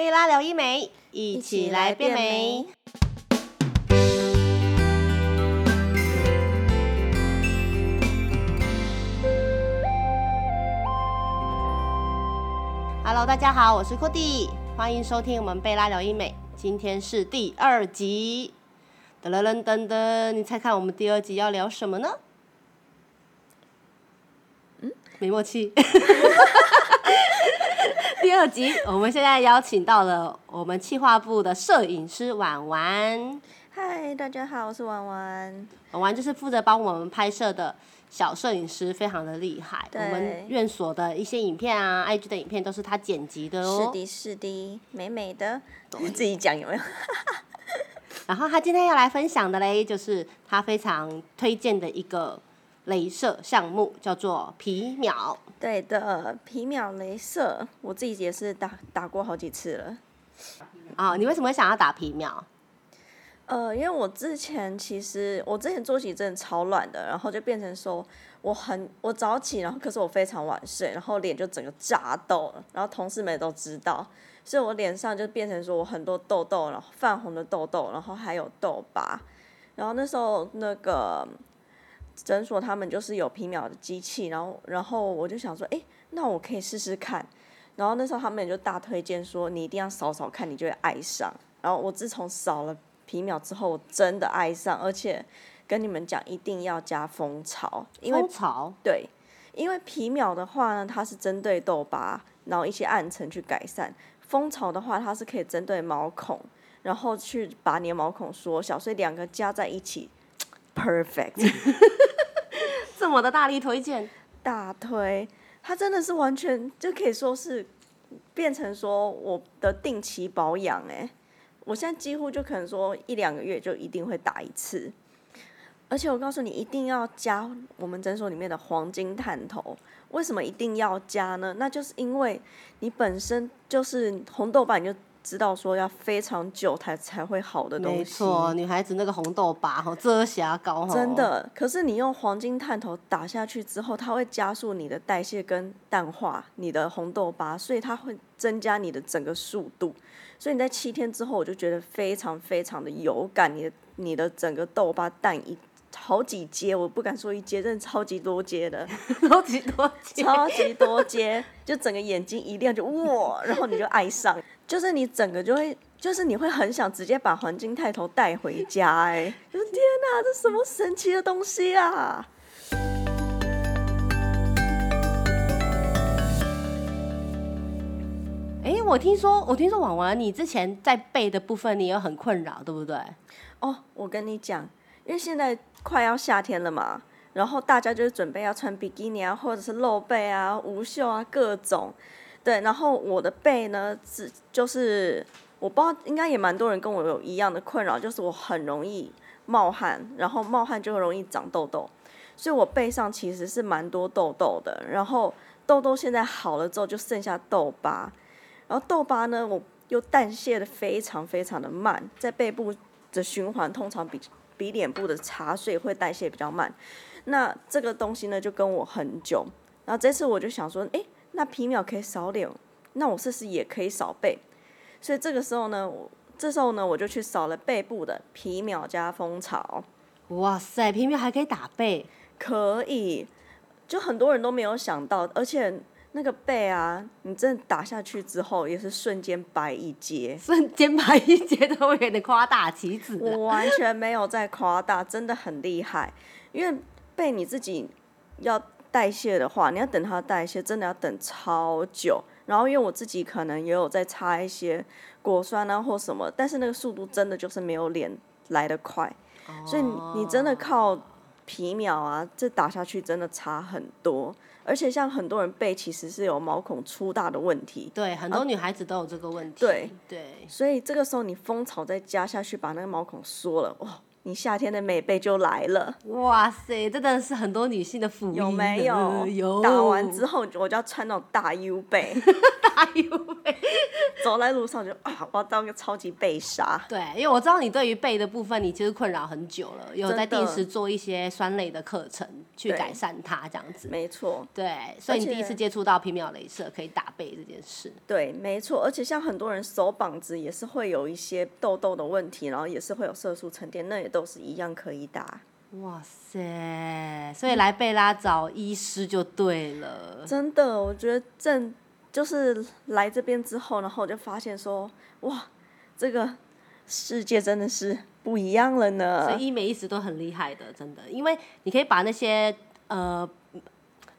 贝拉聊医美，一起来变美。。Hello，大家好，我是 Cody，欢迎收听我们贝拉聊医美。今天是第二集，噔噔噔噔噔，你猜看我们第二集要聊什么呢？嗯，没默契。第二集，我们现在邀请到了我们企划部的摄影师婉婉，嗨，大家好，我是婉婉。婉婉就是负责帮我们拍摄的小摄影师，非常的厉害。我对们院所的一些影片啊，IG 的影片都是他剪辑的哦是哦。的，是的，美美的。你自己讲有没有？然后他今天要来分享的嘞，就是他非常推荐的一个镭射项目，叫做皮秒。对的，皮秒镭射，我自己也是打打过好几次了。啊、你为什么会想要打皮秒？呃，因为我之前其实我之前作息真的超乱的，然后就变成说我很我早起，然后可是我非常晚睡，然后脸就整个炸痘了，然后同事们也都知道，所以我脸上就变成说我很多痘痘，然后泛红的痘痘，然后还有痘疤，然后那时候那个诊所他们就是有皮秒的机器，然后然后我就想说，哎，那我可以试试看。然后那时候他们也就大推荐说，你一定要扫扫看，你就会爱上。然后我自从扫了皮秒之后，我真的爱上，而且跟你们讲，一定要加蜂巢，因为蜂巢对，因为皮秒的话呢，它是针对痘疤，然后一些暗沉去改善；蜂巢的话，它是可以针对毛孔，然后去把你的毛孔缩小，所以两个加在一起，perfect。我的大力推荐，大推，它真的是完全就可以说是变成说我的定期保养哎，我现在几乎就可能说一两个月就一定会打一次，而且我告诉你一定要加我们诊所里面的黄金探头，为什么一定要加呢？那就是因为你本身就是红豆瓣，就知道说要非常久才才会好的东西，没错，女孩子那个红豆疤哈，遮瑕膏哈，真的，可是你用黄金探头打下去之后，它会加速你的代谢跟淡化你的红豆疤，所以它会增加你的整个速度。所以你在七天之后，我就觉得非常非常的有感，你的你的整个痘疤淡一好几阶，我不敢说一阶，真的超级多阶的，超级多阶超级多阶，就整个眼睛一亮就哇，然后你就爱上，就是你整个就会。就是你会很想直接把黄金泰头带回家、哎，就是天哪，这什么神奇的东西啊！哎，我听说，我听说婉婉，你之前在背的部分你有很困扰，对不对？哦，我跟你讲，因为现在快要夏天了嘛，然后大家就是准备要穿比基尼啊，或者是露背啊、无袖啊各种。对，然后我的背呢，是就是我不知道，应该也蛮多人跟我有一样的困扰，就是我很容易冒汗，然后冒汗就会容易长痘痘，所以我背上其实是蛮多痘痘的。然后痘痘现在好了之后，就剩下痘疤，然后痘疤呢，我又代谢的非常非常的慢，在背部的循环通常比比脸部的茶水会代谢比较慢。那这个东西呢，就跟我很久。然后这次我就想说，诶，那皮秒可以少脸，那我试试也可以少背。所以这个时候呢，我这时候呢，我就去扫了背部的皮秒加蜂巢，哇塞，皮秒还可以打背，可以，就很多人都没有想到，而且那个背啊，你真的打下去之后，也是瞬间白一截。瞬间白一截都会有点夸大其词。我完全没有在夸大，真的很厉害。因为背你自己要代谢的话，你要等它代谢，真的要等超久。然后因为我自己可能也有在擦一些果酸啊或什么，但是那个速度真的就是没有脸来得快，所以你你真的靠皮秒啊，这打下去真的差很多。而且像很多人背其实是有毛孔粗大的问题，对，很多女孩子都有这个问题。对对，所以这个时候你蜂巢再加下去，把那个毛孔缩了，哇，你夏天的美背就来了。哇塞，这真的是很多女性的福音，有没有？有。打完之后，我就要穿那种大 U 背，大 U 背，走在路上就啊，我要当个超级背杀。对，因为我知道你对于背的部分，你其实困扰很久了，有在定时做一些酸类的课程去改善它，这样子。没错。对，所以你第一次接触到皮秒镭射可以打背这件事。对，没错。而且像很多人手膀子也是会有一些痘痘的问题，然后也是会有色素沉淀，那也都是一样可以打。哇塞！所以来贝拉找医师就对了。真的，我觉得正就是来这边之后，然后我就发现说，哇，这个世界真的是不一样了呢。所以医美一直都很厉害的，真的，因为你可以把那些呃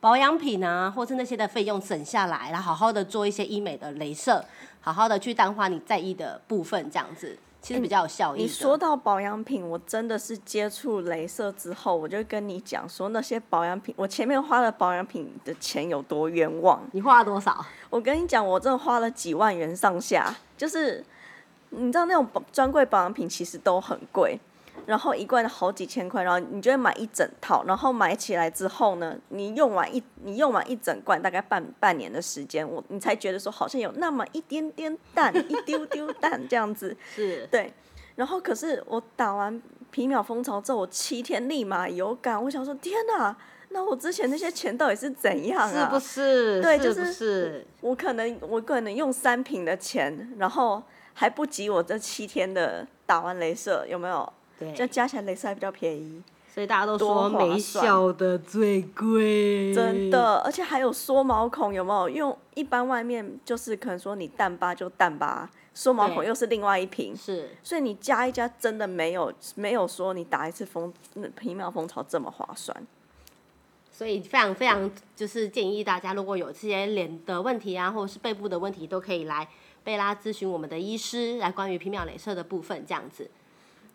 保养品啊，或是那些的费用省下来，然后好好的做一些医美的镭射，好好的去淡化你在意的部分，这样子。其实比较有效益。你说到保养品，我真的是接触镭射之后，我就跟你讲说那些保养品，我前面花了保养品的钱有多冤枉。你花了多少？我跟你讲，我真的花了几万元上下，就是你知道那种专柜保养品其实都很贵。然后一罐好几千块，然后你就会买一整套，然后买起来之后呢，你用完一你用完一整罐，大概半半年的时间，我你才觉得说好像有那么一点点淡，一丢丢淡这样子。是。对。然后可是我打完皮秒蜂巢之后，我七天立马有感，我想说天哪，那我之前那些钱到底是怎样啊？是不是？对，就是我可能我可能用三瓶的钱，然后还不及我这七天的打完镭射，有没有？这加起来镭射还比较便宜，所以大家都说没效的最贵。真的，而且还有缩毛孔，有没有？用一般外面就是可能说你淡疤就淡疤，缩毛孔又是另外一瓶。是，所以你加一加，真的没有没有说你打一次蜂皮秒蜂巢这么划算。所以非常非常就是建议大家，如果有这些脸的问题啊，或者是背部的问题，都可以来贝拉咨询我们的医师，来关于皮秒镭射的部分这样子。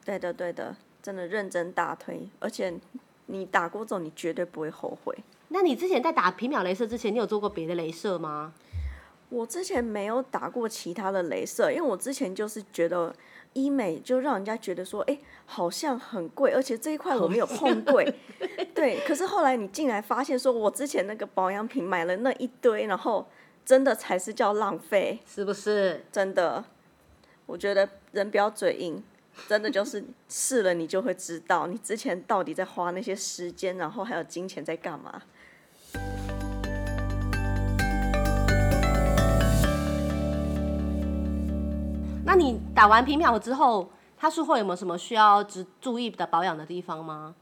对的，对的，真的认真大推，而且你打过之后，你绝对不会后悔。那你之前在打皮秒镭射之前，你有做过别的镭射吗？我之前没有打过其他的镭射，因为我之前就是觉得医美就让人家觉得说，哎，好像很贵，而且这一块我没有碰贵。对，可是后来你进来发现，说我之前那个保养品买了那一堆，然后真的才是叫浪费，是不是？真的，我觉得人不要嘴硬。真的就是试了，你就会知道你之前到底在花那些时间，然后还有金钱在干嘛。那你打完皮秒之后，它术后有没有什么需要只注意的保养的地方吗？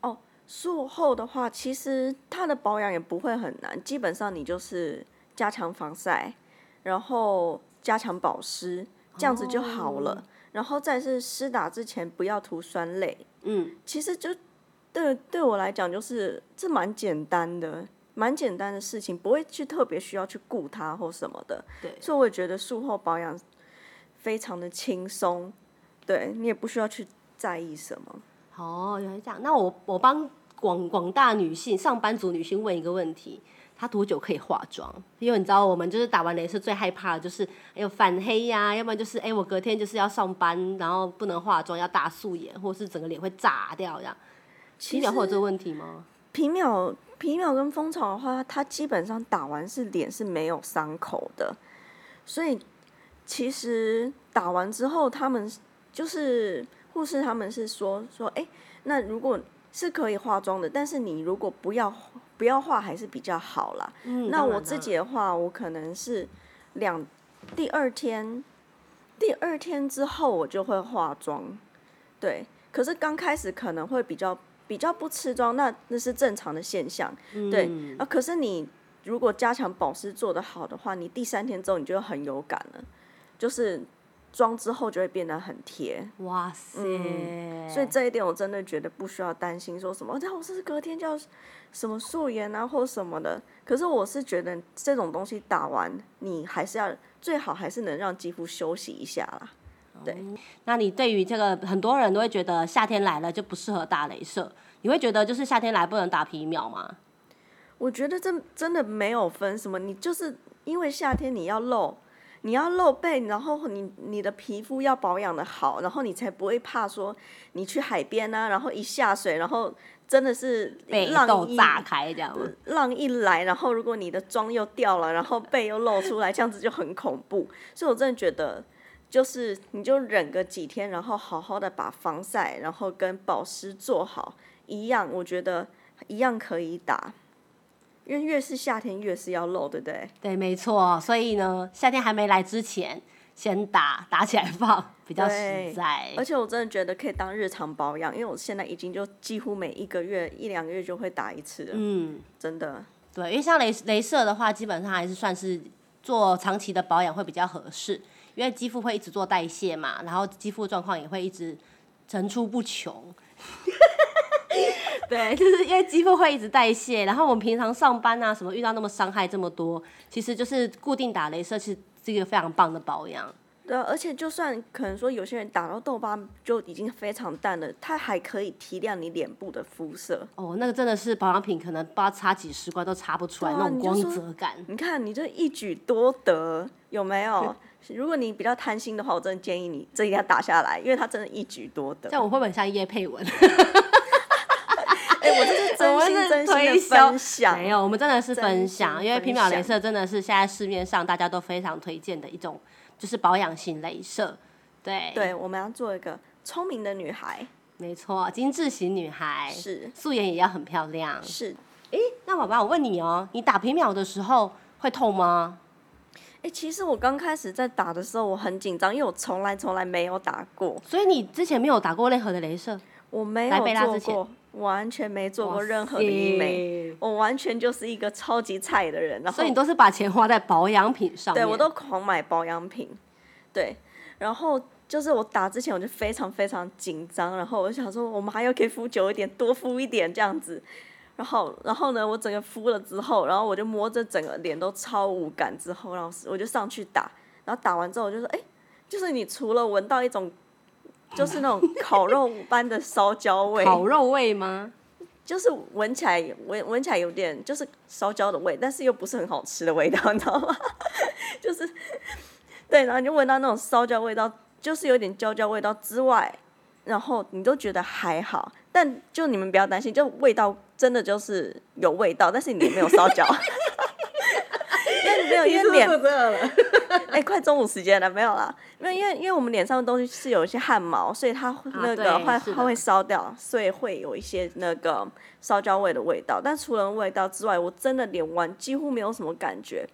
哦，术后的话，其实它的保养也不会很难，基本上你就是加强防晒，然后加强保湿，这样子就好了。然后再是施打之前不要涂酸类，嗯，其实就对对我来讲就是这蛮简单的，蛮简单的事情，不会去特别需要去顾它或什么的，对，所以我也觉得术后保养非常的轻松，对你也不需要去在意什么。哦，原来这样，那我我帮广广大女性上班族女性问一个问题。她多久可以化妆？因为你知道，我们就是打完镭射最害怕的就是哎呦反黑呀，要不然就是哎我隔天就是要上班，然后不能化妆，要大素颜，或是整个脸会炸掉这样。皮秒会有这个问题吗？皮秒皮秒跟蜂巢的话，它基本上打完是脸是没有伤口的，所以其实打完之后，他们就是护士他们是说说哎，那如果是可以化妆的，但是你如果不要。不要化还是比较好啦。嗯，那我自己的话，我可能是两第二天，第二天之后我就会化妆。对，可是刚开始可能会比较比较不吃妆，那那是正常的现象。对啊，可是你如果加强保湿做得好的话，你第三天之后你就很有感了，就是。妆之后就会变得很贴，哇塞！所以这一点我真的觉得不需要担心，说什么那我是隔天就要什么素颜啊或什么的。可是我是觉得这种东西打完，你还是要最好还是能让肌肤休息一下啦。对，那你对于这个很多人都会觉得夏天来了就不适合打镭射，你会觉得就是夏天来不能打皮秒吗？我觉得这真的没有分什么，你就是因为夏天你要露。你要露背，然后你你的皮肤要保养的好，然后你才不会怕说你去海边啊，然后一下水，然后真的是被浪一炸开这样吗？浪一来，然后如果你的妆又掉了，然后背又露出来，这样子就很恐怖。所以我真的觉得，就是你就忍个几天，然后好好的把防晒，然后跟保湿做好，一样，我觉得一样可以打。因为越是夏天越是要露，对不对？对，没错。所以呢，夏天还没来之前，先打打起来放，比较实在。而且我真的觉得可以当日常保养，因为我现在已经就几乎每一个月一两个月就会打一次了。嗯，真的。对，因为像雷镭射的话，基本上还是算是做长期的保养会比较合适，因为肌肤会一直做代谢嘛，然后肌肤状况也会一直层出不穷。对，就是因为肌肤会一直代谢，然后我们平常上班啊什么遇到那么伤害这么多，其实就是固定打镭射，其实是一个非常棒的保养。对啊，而且就算可能说有些人打到痘疤就已经非常淡了，它还可以提亮你脸部的肤色。哦，那个真的是保养品，可能不知道擦几十罐都擦不出来那种光泽感。你看，你这一举多得，有没有？如果你比较贪心的话，我真的建议你这一定要打下来，因为它真的一举多得。这样我会不会像叶佩文？我这是 真心真心的分享，没有，我们真的是分享，因为皮秒镭射真的是现在市面上大家都非常推荐的一种，就是保养型镭射。对，对，我们要做一个聪明的女孩，没错，精致型女孩是，素颜也要很漂亮。是，哎，那宝宝，我问你哦，你打皮秒的时候会痛吗？哎，其实我刚开始在打的时候我很紧张，因为我从来从来没有打过，所以你之前没有打过任何的镭射？我没有做过。完全没做过任何的医美，我完全就是一个超级菜的人。然后，所以你都是把钱花在保养品上对，我都狂买保养品。对，然后就是我打之前我就非常非常紧张，然后我想说我们还要可以敷久一点，多敷一点这样子。然后，然后呢，我整个敷了之后，然后我就摸着整个脸都超无感，之后然后我就上去打，然后打完之后我就说，哎，就是你除了闻到一种。就是那种烤肉般的烧焦味，烤肉味吗？就是闻起来闻闻起来有点就是烧焦的味，但是又不是很好吃的味道，你知道吗？就是对，然后你就闻到那种烧焦味道，就是有点焦焦味道之外，然后你都觉得还好，但就你们不要担心，就味道真的就是有味道，但是你没有烧焦。没有，因为脸 哎，快中午时间了，没有啦。没有因为因为我们脸上的东西是有一些汗毛，所以它那个会它会烧掉，所以会有一些那个烧焦味的味道。但除了味道之外，我真的脸完几乎没有什么感觉。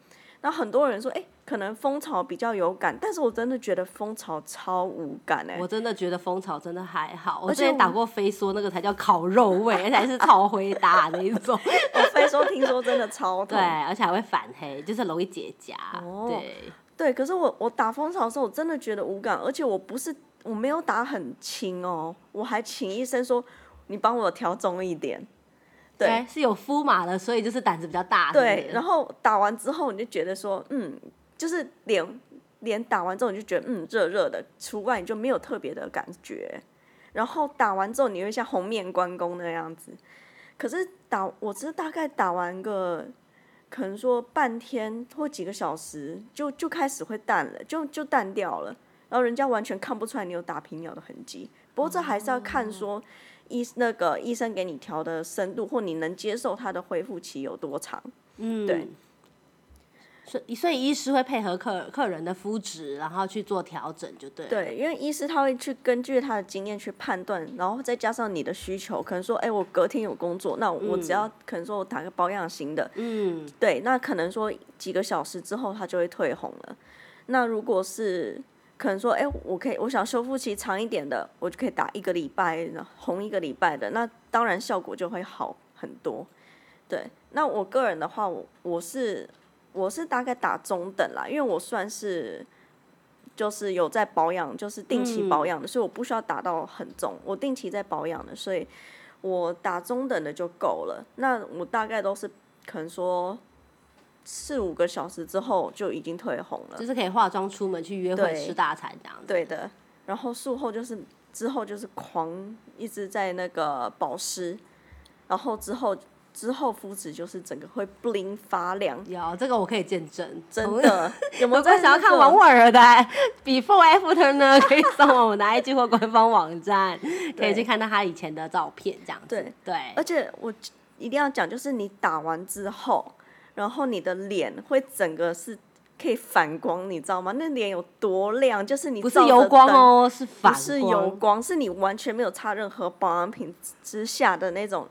那很多人说，哎。可能蜂巢比较有感，但是我真的觉得蜂巢超无感哎！我真的觉得蜂巢真的还好，我之前打过飞梭，那个才叫烤肉味，而且还是超回答那一种。我飞梭听说真的超痛，对，而且还会反黑，就是容易结痂。对对，可是我我打蜂巢的时候，我真的觉得无感，而且我不是我没有打很轻哦，我还请医生说你帮我调重一点。对，是有敷麻的，所以就是胆子比较大。对，然后打完之后你就觉得说，嗯。就是脸脸打完之后你就觉得嗯热热的，除外你就没有特别的感觉。然后打完之后你会像红面关公那样子，可是打我只是大概打完个可能说半天或几个小时就就开始会淡了，就就淡掉了。然后人家完全看不出来你有打皮秒的痕迹。不过这还是要看说医那个医生给你调的深度或你能接受它的恢复期有多长。嗯，对。所以，所以医师会配合客客人的肤质，然后去做调整，就对。对，因为医师他会去根据他的经验去判断，然后再加上你的需求，可能说，哎，我隔天有工作，那我只要可能说我打个保养型的，嗯，对，那可能说几个小时之后它就会退红了。那如果是可能说，哎，我可以我想修复期长一点的，我就可以打一个礼拜，红一个礼拜的，那当然效果就会好很多。对，那我个人的话，我我是。我是大概打中等啦，因为我算是就是有在保养，就是定期保养的，所以我不需要打到很重。我定期在保养的，所以我打中等的就够了。那我大概都是可能说四五个小时之后就已经退红了，就是可以化妆出门去约会吃大餐这样子。对的，然后术后就是之后就是狂一直在那个保湿，然后之后。之后肤质就是整个会 bling 发亮，有这个我可以见证，真的。有没有想要看王婉儿的 before after 呢，可以上我们的 IG 或官方网站，可以去看到她以前的照片，这样子。对对，而且我一定要讲，就是你打完之后，然后你的脸会整个是可以反光，你知道吗？那脸有多亮，就是你不是油光哦，是反不是油光，是你完全没有擦任何保养品之下的那种。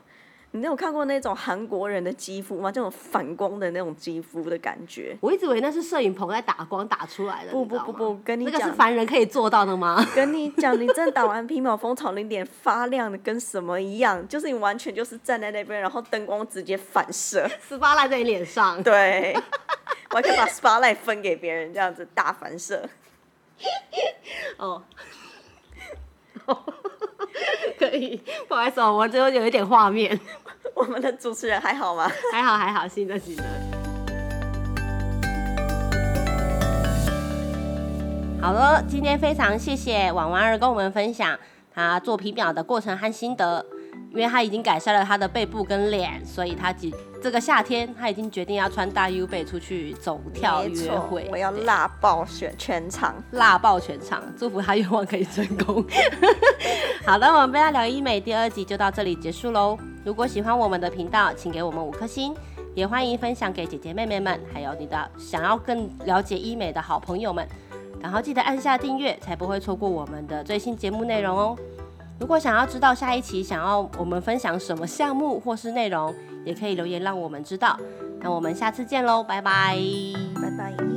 你有看过那种韩国人的肌肤吗？这种反光的那种肌肤的感觉。我一直以为那是摄影棚在打光打出来的。不不不不，跟你讲那个是，凡人可以做到的吗？跟你讲，你真的打完皮秒蜂巢，你脸发亮的跟什么一样？就是你完全就是站在那边，然后灯光直接反射。十八赖在你脸上，对，我还可以把 spotlight 分给别人，这样子大反射。哦，可 以，不好意思哦，我只有有一点画面，我们的主持人还好吗？还 好还好，行的行的。好了，今天非常谢谢婉婉儿跟我们分享她做皮表的过程和心得，因为他已经改善了他的背部跟脸，所以他几这个夏天他已经决定要穿大 U 背出去走跳约会，我要辣爆全全场。辣爆全场，祝福他愿望可以成功。好的，我们贝拉聊医美第二集就到这里结束喽。如果喜欢我们的频道，请给我们五颗星，也欢迎分享给姐姐妹妹们，还有你的想要更了解医美的好朋友们。然后记得按下订阅，才不会错过我们的最新节目内容哦。如果想要知道下一期想要我们分享什么项目或是内容，也可以留言让我们知道。那我们下次见喽，拜拜。拜拜。